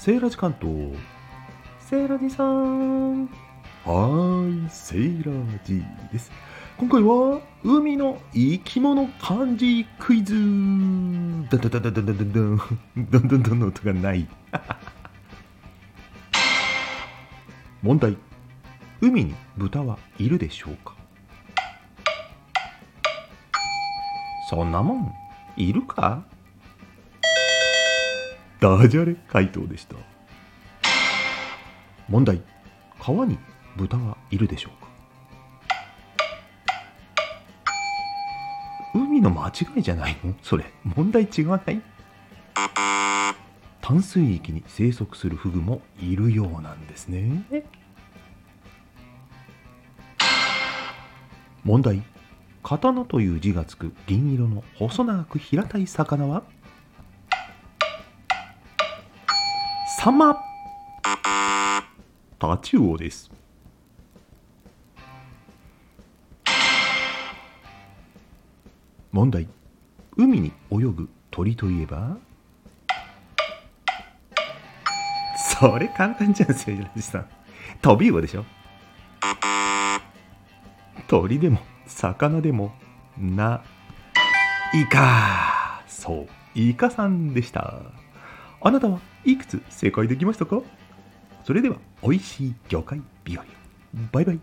セーラジ関東。セーラジさんはーいセーラジです。今回は海の生き物漢字クイズ。ダダンダンダンダンダンダンダン。ダンダンダンの音がない。問題。海に豚はいるでしょうか？そんなもん。いるか？ダジャレ回答でした。問題。川に豚はいるでしょうか？海の間違いじゃないの？それ。問題違わない？淡水域に生息するフグもいるようなんですね。問題。刀という字がつく銀色の細長く平たい魚は？サンマタチウオです。問題。海に泳ぐ鳥といえば？それ簡単じゃんセイラジさん。トビウオでしょ。鳥でも魚でもないかそうイカさんでした。あなたはいくつ正解できましたか？それでは美味しい魚介日和。バイバイ。